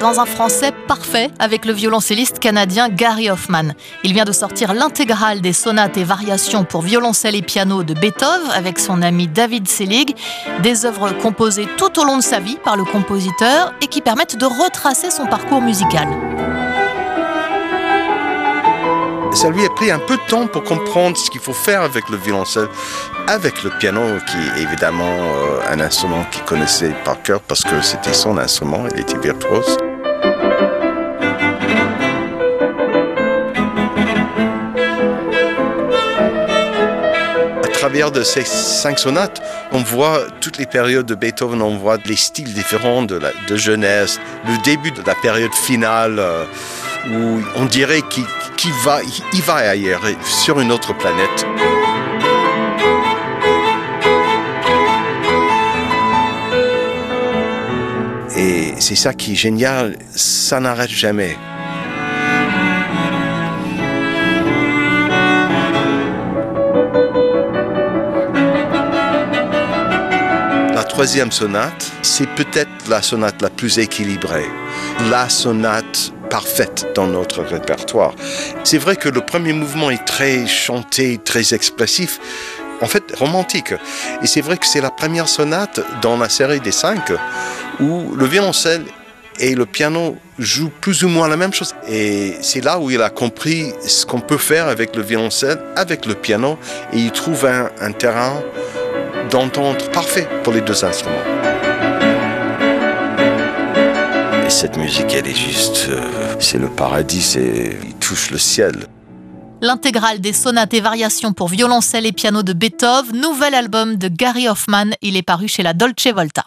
dans un français parfait avec le violoncelliste canadien Gary Hoffman. Il vient de sortir l'intégrale des sonates et variations pour violoncelle et piano de Beethoven avec son ami David Selig, des œuvres composées tout au long de sa vie par le compositeur et qui permettent de retracer son parcours musical. Ça lui a pris un peu de temps pour comprendre ce qu'il faut faire avec le violoncelle, avec le piano, qui est évidemment euh, un instrument qu'il connaissait par cœur parce que c'était son instrument, il était virtuose. À travers de ces cinq sonates, on voit toutes les périodes de Beethoven, on voit les styles différents de, jeunesse, le début de la période finale euh, où on dirait qu'il va, il va ailleurs, sur une autre planète. Et c'est ça qui est génial, ça n'arrête jamais. La troisième sonate, c'est peut-être la sonate la plus équilibrée, la sonate parfaite dans notre répertoire. C'est vrai que le premier mouvement est très chanté, très expressif, en fait romantique. Et c'est vrai que c'est la première sonate dans la série des cinq où le violoncelle et le piano jouent plus ou moins la même chose. Et c'est là où il a compris ce qu'on peut faire avec le violoncelle, avec le piano, et il trouve un, un terrain d'entente parfait pour les deux instruments. Cette musique, elle est juste, euh, c'est le paradis, c'est, il touche le ciel. L'intégrale des sonates et variations pour violoncelle et piano de Beethoven, nouvel album de Gary Hoffman, il est paru chez la Dolce Volta.